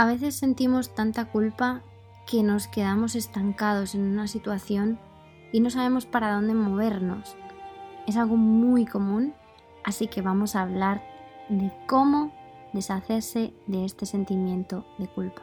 A veces sentimos tanta culpa que nos quedamos estancados en una situación y no sabemos para dónde movernos. Es algo muy común, así que vamos a hablar de cómo deshacerse de este sentimiento de culpa.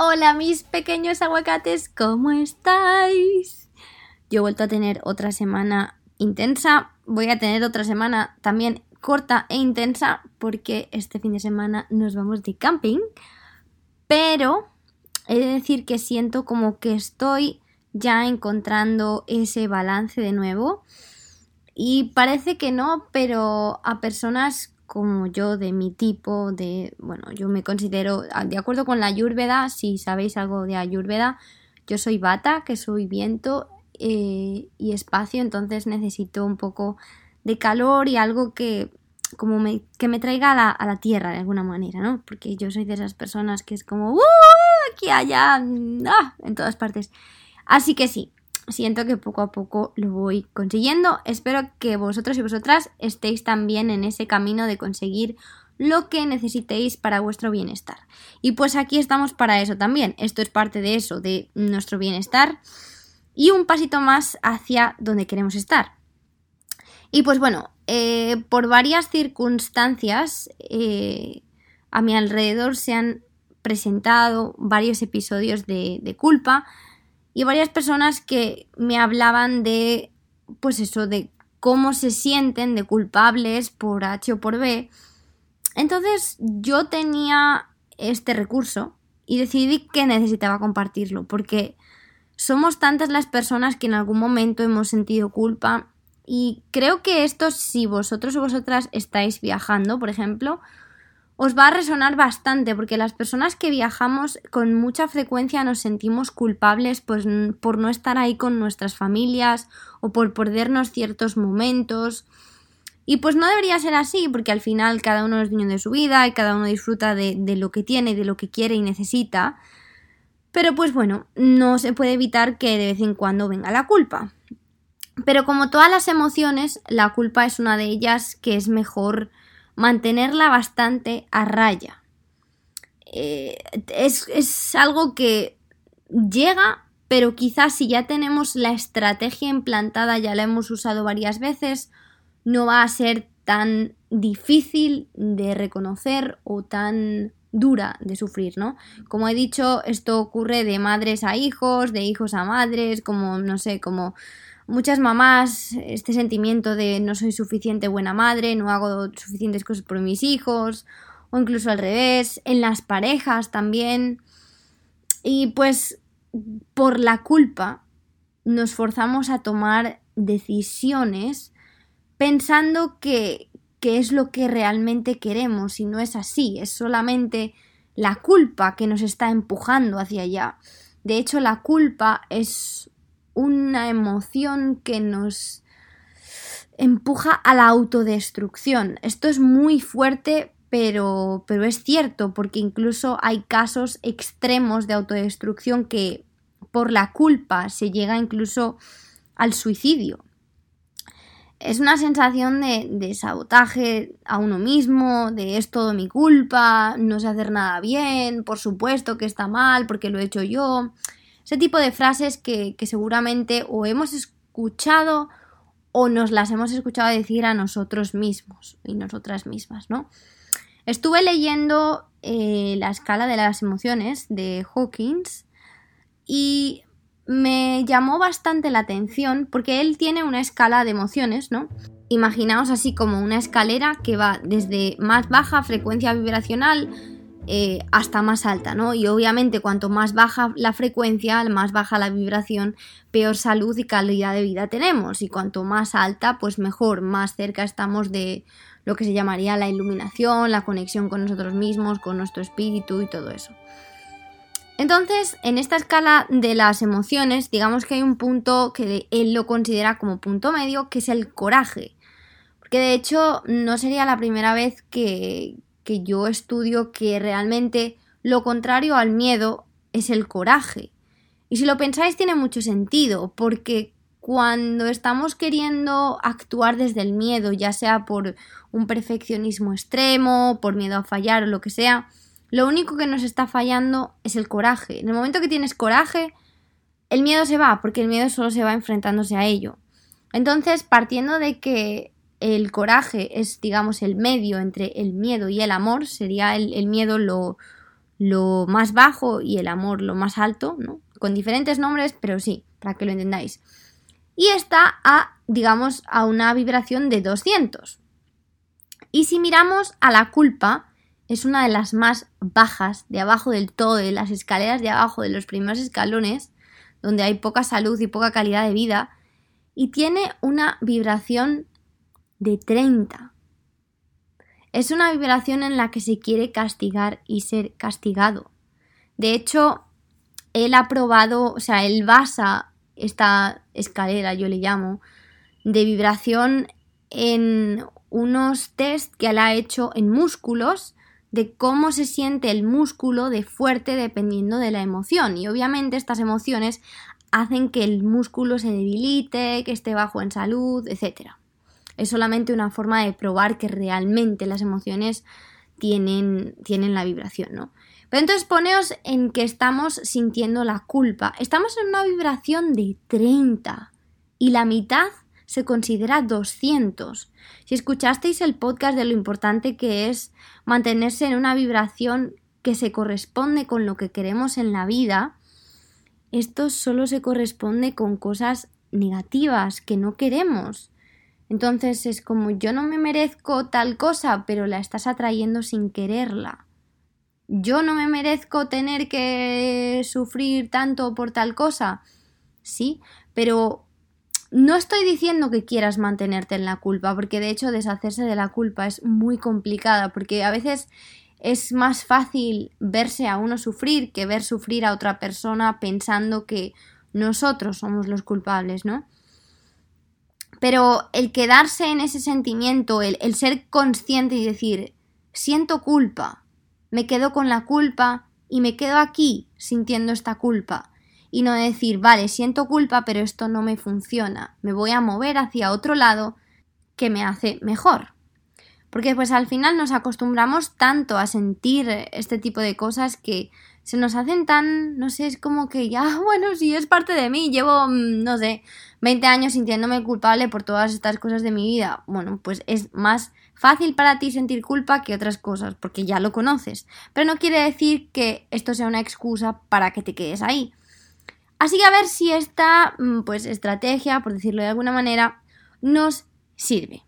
Hola mis pequeños aguacates, ¿cómo estáis? Yo he vuelto a tener otra semana intensa, voy a tener otra semana también corta e intensa porque este fin de semana nos vamos de camping, pero he de decir que siento como que estoy ya encontrando ese balance de nuevo. Y parece que no, pero a personas como yo, de mi tipo, de, bueno, yo me considero, ah, de acuerdo con la Ayurveda, si sabéis algo de Ayurveda, yo soy bata, que soy viento eh, y espacio, entonces necesito un poco de calor y algo que, como me, que me traiga a la, tierra de alguna manera, ¿no? Porque yo soy de esas personas que es como, ¡Uh! Aquí, allá, ¡ah! en todas partes. Así que sí, siento que poco a poco lo voy consiguiendo. Espero que vosotros y vosotras estéis también en ese camino de conseguir lo que necesitéis para vuestro bienestar. Y pues aquí estamos para eso también. Esto es parte de eso, de nuestro bienestar y un pasito más hacia donde queremos estar. Y pues bueno, eh, por varias circunstancias eh, a mi alrededor se han presentado varios episodios de, de culpa y varias personas que me hablaban de, pues eso, de cómo se sienten de culpables por H o por B. Entonces yo tenía este recurso y decidí que necesitaba compartirlo porque somos tantas las personas que en algún momento hemos sentido culpa y creo que esto si vosotros o vosotras estáis viajando, por ejemplo, os va a resonar bastante porque las personas que viajamos con mucha frecuencia nos sentimos culpables pues, por no estar ahí con nuestras familias o por perdernos ciertos momentos. Y pues no debería ser así porque al final cada uno es dueño de su vida y cada uno disfruta de, de lo que tiene, de lo que quiere y necesita. Pero pues bueno, no se puede evitar que de vez en cuando venga la culpa. Pero como todas las emociones, la culpa es una de ellas que es mejor mantenerla bastante a raya. Eh, es, algo que llega, pero quizás si ya tenemos la estrategia implantada, ya la hemos usado varias veces, no va a ser tan difícil de reconocer o tan dura de sufrir, ¿no? Como he dicho, esto ocurre de madres a hijos, de hijos a madres, como, no sé, como muchas mamás este sentimiento de no soy suficiente buena madre, no hago suficientes cosas por mis hijos, o incluso al revés, en las parejas también. Y pues por la culpa nos forzamos a tomar decisiones pensando que, que es lo que realmente queremos y no es así, es solamente la culpa que nos está empujando hacia allá. De hecho, la culpa es una emoción que nos empuja a la autodestrucción. Esto es muy fuerte, pero, pero es cierto, porque incluso hay casos extremos de autodestrucción que por la culpa se llega incluso al suicidio. Es una sensación de, de, sabotaje a uno mismo, de es todo mi culpa, no sé hacer nada bien, por supuesto que está mal porque lo he hecho yo. Ese tipo de frases que, seguramente o hemos escuchado o nos las hemos escuchado decir a nosotros mismos y nosotras mismas, ¿no? Estuve leyendo eh, la escala de las emociones de Hawkins y me llamó bastante la atención porque él tiene una escala de emociones, ¿no? Imaginaos así como una escalera que va desde más baja frecuencia vibracional eh, hasta más alta, ¿no? Y obviamente cuanto más baja la frecuencia, más baja la vibración, peor salud y calidad de vida tenemos. Y cuanto más alta, pues mejor, más cerca estamos de lo que se llamaría la iluminación, la conexión con nosotros mismos, con nuestro espíritu y todo eso. Entonces, en esta escala de las emociones, digamos que hay un punto que él lo considera como punto medio, que es el coraje. Porque de hecho no sería la primera vez que, que yo estudio que realmente lo contrario al miedo es el coraje. Y si lo pensáis tiene mucho sentido, porque cuando estamos queriendo actuar desde el miedo, ya sea por un perfeccionismo extremo, por miedo a fallar o lo que sea, lo único que nos está fallando es el coraje. En el momento que tienes coraje, el miedo se va, porque el miedo solo se va enfrentándose a ello. Entonces, partiendo de que el coraje es, digamos, el medio entre el miedo y el amor, sería el, miedo lo, lo, más bajo y el amor lo más alto, ¿no? Con diferentes nombres, pero sí, para que lo entendáis. Y está a, digamos, a una vibración de 200. Y si miramos a la culpa, es una de las más bajas, de abajo del todo, de las escaleras de abajo, de los primeros escalones, donde hay poca salud y poca calidad de vida, y tiene una vibración de 30. Es una vibración en la que se quiere castigar y ser castigado. De hecho, él ha probado, o sea, él basa esta escalera, yo le llamo, de vibración en unos test que él ha hecho en músculos de cómo se siente el músculo de fuerte dependiendo de la emoción. Y obviamente estas emociones hacen que el músculo se debilite, que esté bajo en salud, etc. Es solamente una forma de probar que realmente las emociones tienen, tienen la vibración, ¿no? Pero entonces poneos en que estamos sintiendo la culpa. Estamos en una vibración de 30 y la mitad se considera 200. Si escuchasteis el podcast de lo importante que es mantenerse en una vibración que se corresponde con lo que queremos en la vida, esto solo se corresponde con cosas negativas que no queremos. Entonces es como yo no me merezco tal cosa, pero la estás atrayendo sin quererla. Yo no me merezco tener que sufrir tanto por tal cosa. Sí, pero no estoy diciendo que quieras mantenerte en la culpa, porque de hecho deshacerse de la culpa es muy complicada, porque a veces es más fácil verse a uno sufrir que ver sufrir a otra persona pensando que nosotros somos los culpables, ¿no? Pero el quedarse en ese sentimiento, el, ser consciente y decir, siento culpa, me quedo con la culpa y me quedo aquí sintiendo esta culpa y no decir, vale, siento culpa, pero esto no me funciona, me voy a mover hacia otro lado que me hace mejor. Porque pues al final nos acostumbramos tanto a sentir este tipo de cosas que se nos hacen tan, no sé, es como que ya, bueno, si es parte de mí, llevo, mm, no sé, 20 años sintiéndome culpable por todas estas cosas de mi vida. Bueno, pues es más fácil para ti sentir culpa que otras cosas, porque ya lo conoces. Pero no quiere decir que esto sea una excusa para que te quedes ahí. Así que a ver si esta mm, pues, estrategia, por decirlo de alguna manera, nos sirve.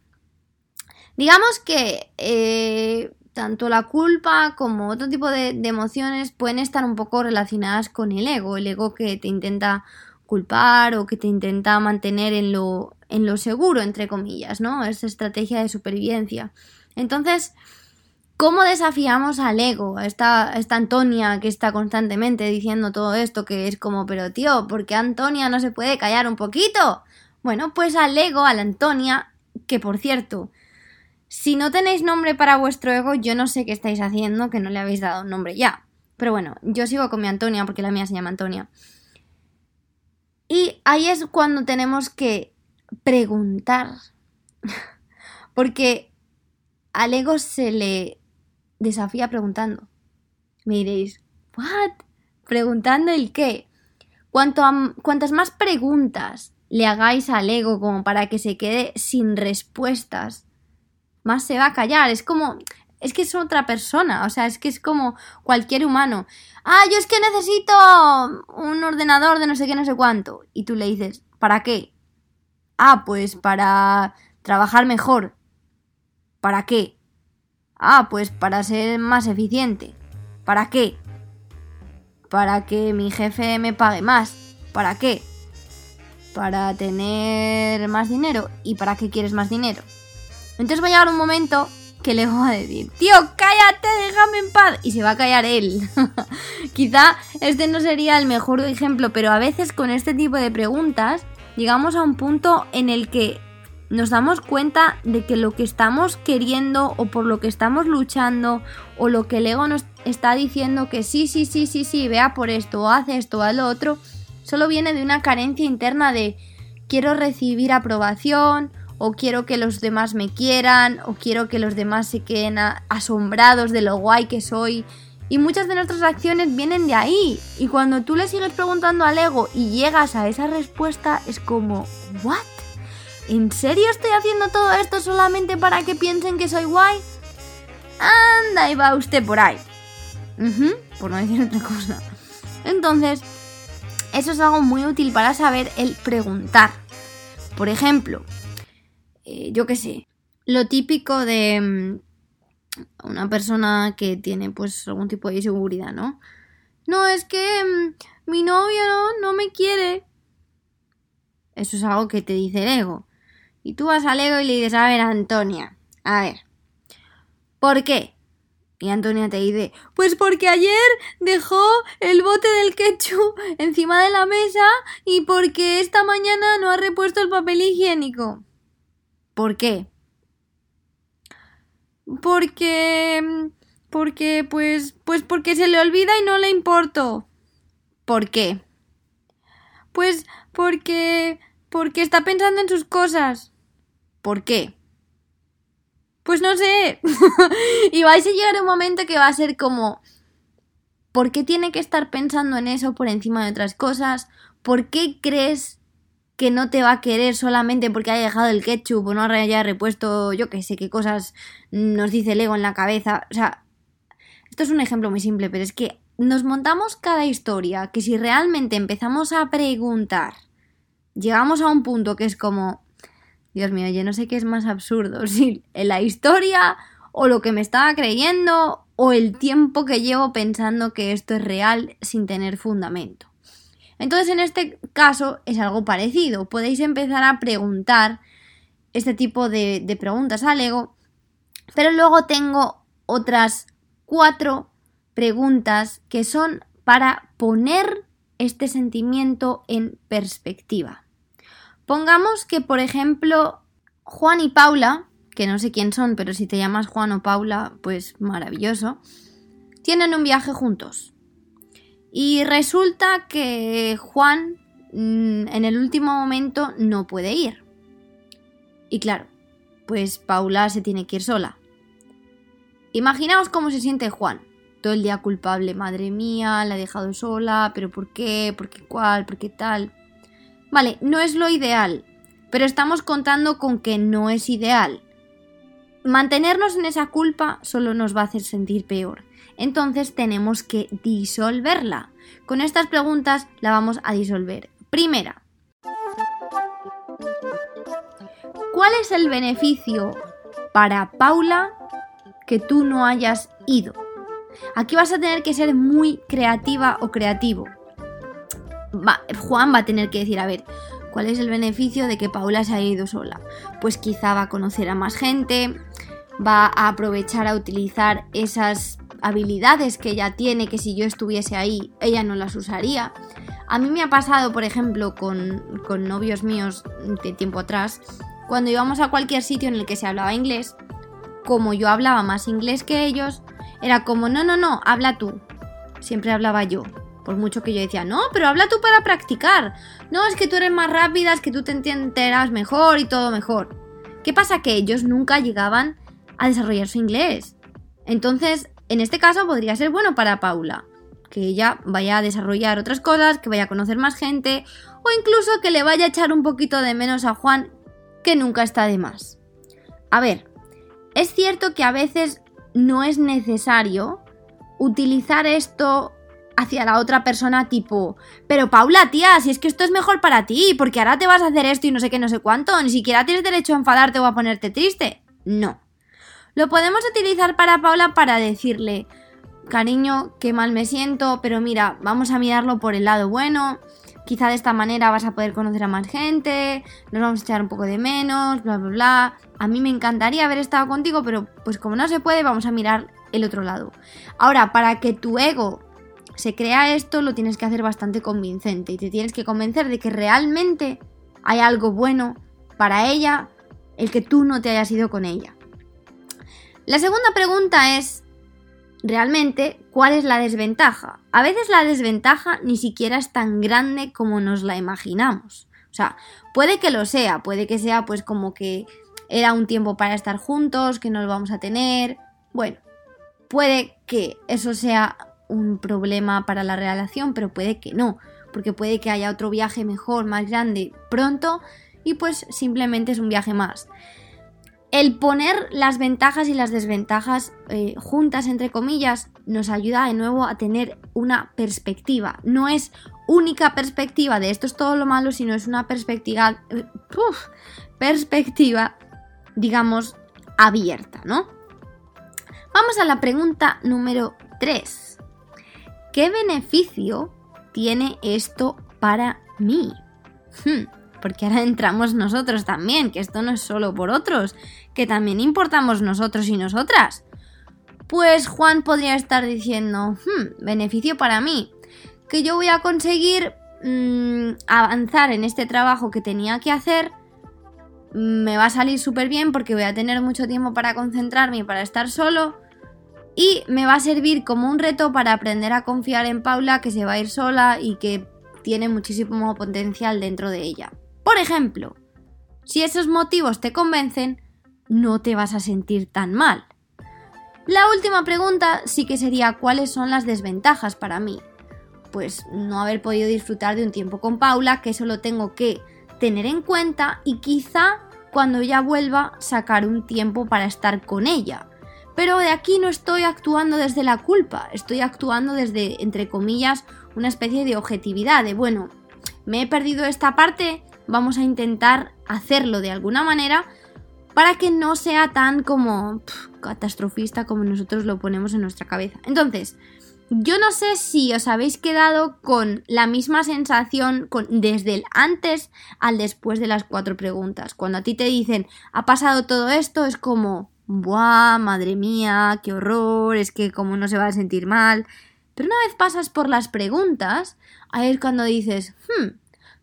Digamos que eh, tanto la culpa como otro tipo de, emociones pueden estar un poco relacionadas con el ego, el ego que te intenta culpar o que te intenta mantener en lo, en lo seguro, entre comillas, ¿no? Es estrategia de supervivencia. Entonces, ¿Cómo desafiamos al ego? Esta, esta Antonia que está constantemente diciendo todo esto, que es como, pero tío, ¿por qué Antonia no se puede callar un poquito? Bueno, pues al ego, a la Antonia, que por cierto, si no tenéis nombre para vuestro ego, yo no sé qué estáis haciendo, que no le habéis dado un nombre ya. Pero bueno, yo sigo con mi Antonia porque la mía se llama Antonia. Y ahí es cuando tenemos que preguntar. porque al ego se le desafía preguntando. Me diréis, ¿what? ¿Preguntando el qué? Cuanto cuantas más preguntas le hagáis al ego como para que se quede sin respuestas, más se va a callar. Es como, es que es otra persona, o sea, es que es como cualquier humano. Ah, yo es que necesito un ordenador de no sé qué, no sé cuánto. Y tú le dices, ¿para qué? Ah, pues para trabajar mejor. ¿Para qué? Ah, pues para ser más eficiente. ¿Para qué? Para que mi jefe me pague más. ¿Para qué? Para tener más dinero. ¿Y para qué quieres más dinero? Entonces va a llegar un momento que le va a decir, tío, cállate, déjame en paz. Y se va a callar él. Quizá este no sería el mejor ejemplo, pero a veces con este tipo de preguntas llegamos a un punto en el que nos damos cuenta de que lo que estamos queriendo o por lo que estamos luchando o lo que el ego nos está diciendo que sí, sí, sí, sí, sí, vea por esto o hace esto o lo otro, solo viene de una carencia interna de quiero recibir aprobación o quiero que los demás me quieran o quiero que los demás se queden asombrados de lo guay que soy. Y muchas de nuestras acciones vienen de ahí. Y cuando tú le sigues preguntando al ego y llegas a esa respuesta, es como, ¿what? ¿En serio estoy haciendo todo esto solamente para que piensen que soy guay? Anda, y va usted por ahí. por no decir otra cosa. Entonces, eso es algo muy útil para saber el preguntar. Por ejemplo, eh, yo qué sé, lo típico de mm, una persona que tiene pues algún tipo de inseguridad, ¿no? No, es que mm, mi novio no, no me quiere. Eso es algo que te dice el ego. Y tú vas al ego y le dices, a ver, Antonia, a ver, ¿por qué? Y Antonia te dice, pues porque ayer dejó el bote del ketchup encima de la mesa y porque esta mañana no ha repuesto el papel higiénico. ¿Por qué? Porque... Porque, pues, pues porque se le olvida y no le importo. ¿Por qué? Pues porque... porque está pensando en sus cosas. ¿Por qué? Pues no sé. y vais a llegar un momento que va a ser como, ¿por qué tiene que estar pensando en eso por encima de otras cosas? ¿Por qué crees que no te va a querer solamente porque haya dejado el ketchup o no haya repuesto, yo qué sé, qué cosas nos dice el ego en la cabeza? O sea, esto es un ejemplo muy simple, pero es que nos montamos cada historia que si realmente empezamos a preguntar, llegamos a un punto que es como, Dios mío, yo no sé qué es más absurdo, si la historia o lo que me estaba creyendo o el tiempo que llevo pensando que esto es real sin tener fundamento. Entonces en este caso es algo parecido. Podéis empezar a preguntar este tipo de, preguntas al ego, pero luego tengo otras cuatro preguntas que son para poner este sentimiento en perspectiva. Pongamos que, por ejemplo, Juan y Paula, que no sé quién son, pero si te llamas Juan o Paula, pues maravilloso, tienen un viaje juntos. Y resulta que Juan mm, en el último momento no puede ir. Y claro, pues Paula se tiene que ir sola. Imaginaos cómo se siente Juan. Todo el día culpable, madre mía, la he dejado sola, pero ¿por qué? ¿Por qué cuál? ¿Por qué tal? Vale, no es lo ideal, pero estamos contando con que no es ideal. Mantenernos en esa culpa solo nos va a hacer sentir peor. Entonces tenemos que disolverla. Con estas preguntas la vamos a disolver. Primera, ¿cuál es el beneficio para Paula que tú no hayas ido? Aquí vas a tener que ser muy creativa o creativo. Juan va a tener que decir, a ver, ¿cuál es el beneficio de que Paula se haya ido sola? Pues quizá va a conocer a más gente, va a aprovechar a utilizar esas habilidades que ella tiene, que si yo estuviese ahí, ella no las usaría. A mí me ha pasado, por ejemplo, con, con novios míos de tiempo atrás, cuando íbamos a cualquier sitio en el que se hablaba inglés, como yo hablaba más inglés que ellos, era como, no, no, no, habla tú. Siempre hablaba yo. Por mucho que yo decía, no, pero habla tú para practicar. No, es que tú eres más rápida, es que tú te entenderás mejor y todo mejor. ¿Qué pasa? Que ellos nunca llegaban a desarrollar su inglés. Entonces, en este caso podría ser bueno para Paula. Que ella vaya a desarrollar otras cosas, que vaya a conocer más gente, o incluso que le vaya a echar un poquito de menos a Juan, que nunca está de más. A ver, es cierto que a veces no es necesario utilizar esto hacia la otra persona tipo, pero Paula, tía, si es que esto es mejor para ti, porque ahora te vas a hacer esto y no sé qué, no sé cuánto, ni siquiera tienes derecho a enfadarte o a ponerte triste. No. Lo podemos utilizar para Paula para decirle, cariño, qué mal me siento, pero mira, vamos a mirarlo por el lado bueno, quizá de esta manera vas a poder conocer a más gente, nos vamos a echar un poco de menos, bla, bla, bla. A mí me encantaría haber estado contigo, pero pues como no se puede, vamos a mirar el otro lado. Ahora, para que tu ego se crea esto, lo tienes que hacer bastante convincente y te tienes que convencer de que realmente hay algo bueno para ella el que tú no te hayas ido con ella. La segunda pregunta es, realmente cuál es la desventaja. A veces la desventaja ni siquiera es tan grande como nos la imaginamos. O sea, puede que lo sea, puede que sea pues como que era un tiempo para estar juntos, que no lo vamos a tener. Bueno, puede que eso sea un problema para la relación, pero puede que no, porque puede que haya otro viaje mejor, más grande, pronto, y pues simplemente es un viaje más el poner las ventajas y las desventajas eh, juntas, entre comillas, nos ayuda de nuevo a tener una perspectiva. No es única perspectiva de esto es todo lo malo, sino es una perspectiva, eh, perspectiva, digamos, abierta, ¿no? Vamos a la pregunta número 3. ¿Qué beneficio tiene esto para mí? Hmm porque ahora entramos nosotros también, que esto no es solo por otros, que también importamos nosotros y nosotras. Pues Juan podría estar diciendo, hmm, beneficio para mí, que yo voy a conseguir mm, avanzar en este trabajo que tenía que hacer, me va a salir súper bien porque voy a tener mucho tiempo para concentrarme y para estar solo. Y me va a servir como un reto para aprender a confiar en Paula, que se va a ir sola y que tiene muchísimo potencial dentro de ella. Por ejemplo, si esos motivos te convencen, no te vas a sentir tan mal. La última pregunta sí que sería cuáles son las desventajas para mí. Pues no haber podido disfrutar de un tiempo con Paula, que eso lo tengo que tener en cuenta y quizá cuando ya vuelva sacar un tiempo para estar con ella. Pero de aquí no estoy actuando desde la culpa, estoy actuando desde, entre comillas, una especie de objetividad, de bueno, me he perdido esta parte, vamos a intentar hacerlo de alguna manera para que no sea tan como catastrofista como nosotros lo ponemos en nuestra cabeza. Entonces, yo no sé si os habéis quedado con la misma sensación desde el antes al después de las cuatro preguntas. Cuando a ti te dicen, ha pasado todo esto, es como, ¡buah, madre mía, qué horror! Es que como no se va a sentir mal. Pero una vez pasas por las preguntas, ahí es cuando dices, hmm,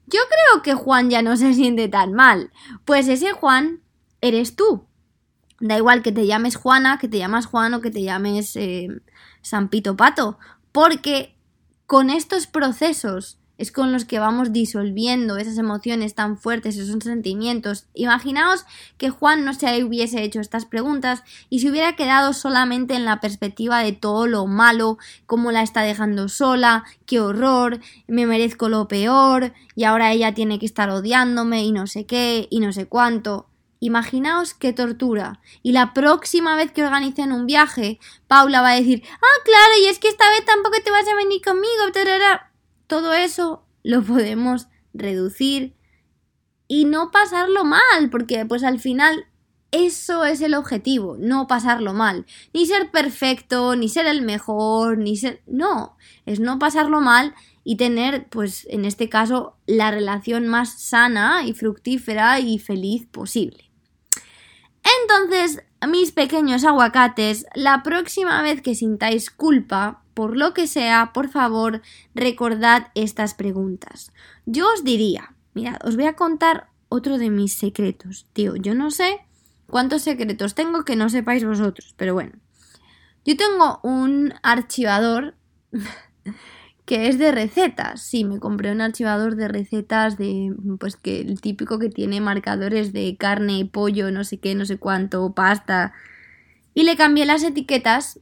yo creo que Juan ya no se siente tan mal. Pues ese Juan eres tú. Da igual que te llames Juana, que te llamas Juan o que te llames eh, San Pito Pato. Porque con estos procesos es con los que vamos disolviendo esas emociones tan fuertes, esos sentimientos. Imaginaos que Juan no se hubiese hecho estas preguntas y se hubiera quedado solamente en la perspectiva de todo lo malo, cómo la está dejando sola, qué horror, me merezco lo peor y ahora ella tiene que estar odiándome y no sé qué y no sé cuánto. Imaginaos qué tortura. Y la próxima vez que organicen un viaje, Paula va a decir, ah, claro, y es que esta vez tampoco te vas a venir conmigo todo eso lo podemos reducir y no pasarlo mal, porque pues al final eso es el objetivo, no pasarlo mal, ni ser perfecto, ni ser el mejor, ni ser... No, es no pasarlo mal y tener, pues en este caso, la relación más sana y fructífera y feliz posible. Entonces, mis pequeños aguacates, la próxima vez que sintáis culpa, por lo que sea, por favor, recordad estas preguntas. Yo os diría, mirad, os voy a contar otro de mis secretos. Tío, yo no sé cuántos secretos tengo que no sepáis vosotros, pero bueno. Yo tengo un archivador que es de recetas. Sí, me compré un archivador de recetas de, pues que el típico que tiene marcadores de carne, pollo, no sé qué, no sé cuánto, pasta. Y le cambié las etiquetas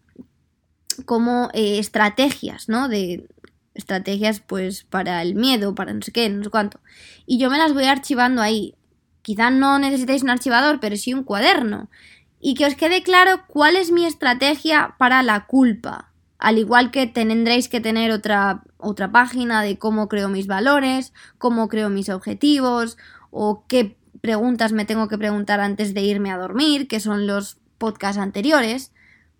como eh, estrategias, ¿no? De estrategias pues para el miedo, para no sé qué, no sé cuánto. Y yo me las voy archivando ahí. Quizá no necesitéis un archivador, pero sí un cuaderno. Y que os quede claro cuál es mi estrategia para la culpa. Al igual que tendréis que tener otra, otra página de cómo creo mis valores, cómo creo mis objetivos, o qué preguntas me tengo que preguntar antes de irme a dormir, que son los podcasts anteriores,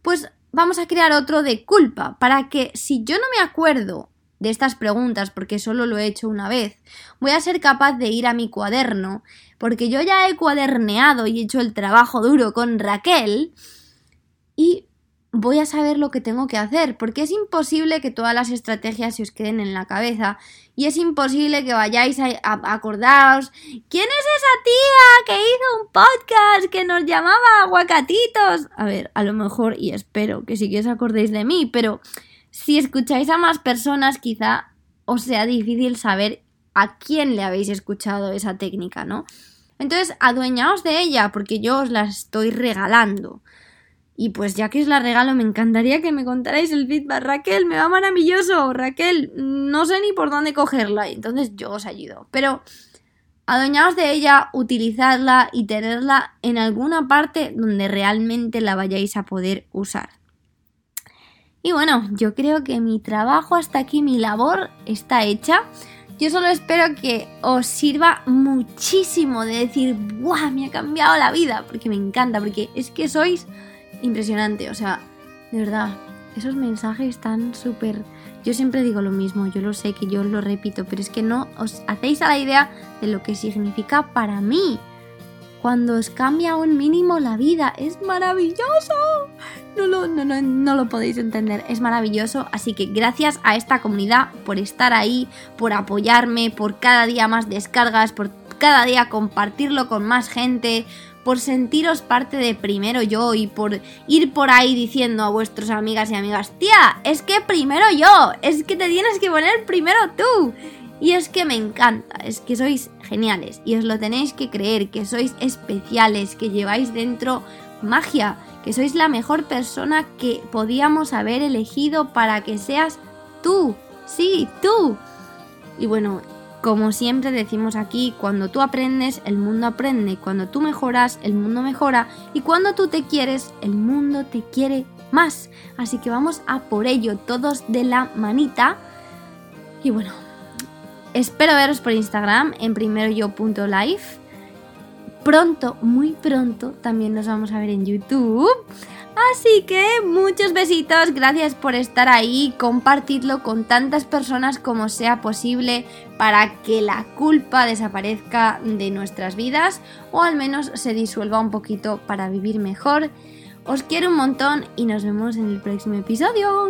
pues vamos a crear otro de culpa, para que si yo no me acuerdo de estas preguntas porque solo lo he hecho una vez. Voy a ser capaz de ir a mi cuaderno porque yo ya he cuaderneado y hecho el trabajo duro con Raquel y voy a saber lo que tengo que hacer, porque es imposible que todas las estrategias se os queden en la cabeza y es imposible que vayáis a, acordaros ¿quién es esa tía que hizo un podcast que nos llamaba aguacatitos? A ver, a lo mejor y espero que sí que os acordéis de mí, pero si escucháis a más personas quizá os sea difícil saber a quién le habéis escuchado esa técnica, ¿no? Entonces, adueñaos de ella porque yo os la estoy regalando. Y pues ya que os la regalo, me encantaría que me contarais el feedback. Raquel, me va maravilloso. Raquel, no sé ni por dónde cogerla. Entonces yo os ayudo. Pero adueñaos de ella, utilizadla y tenerla en alguna parte donde realmente la vayáis a poder usar. Y bueno, yo creo que mi trabajo hasta aquí, mi labor está hecha. Yo solo espero que os sirva muchísimo de decir, ¡buah! Me ha cambiado la vida. Porque me encanta, porque es que sois impresionante. O sea, de verdad, esos mensajes tan súper... Yo siempre digo lo mismo, yo lo sé que yo lo repito, pero es que no os hacéis a la idea de lo que significa para mí. Cuando os cambia un mínimo la vida, es maravilloso. No lo, no, no, no lo podéis entender, es maravilloso. Así que gracias a esta comunidad por estar ahí, por apoyarme, por cada día más descargas, por cada día compartirlo con más gente, por sentiros parte de primero yo y por ir por ahí diciendo a vuestras amigas y amigas, tía, es que primero yo, es que te tienes que poner primero tú. Y es que me encanta, es que sois geniales y os lo tenéis que creer, que sois especiales, que lleváis dentro magia, que sois la mejor persona que podíamos haber elegido para que seas tú, sí, tú. Y bueno, como siempre decimos aquí, cuando tú aprendes, el mundo aprende, cuando tú mejoras, el mundo mejora y cuando tú te quieres, el mundo te quiere más. Así que vamos a por ello, todos de la manita. Y bueno, espero veros por Instagram en primeroyo.life. Pronto, muy pronto, también nos vamos a ver en YouTube. Así que muchos besitos, gracias por estar ahí, compartidlo con tantas personas como sea posible para que la culpa desaparezca de nuestras vidas o al menos se disuelva un poquito para vivir mejor. Os quiero un montón y nos vemos en el próximo episodio.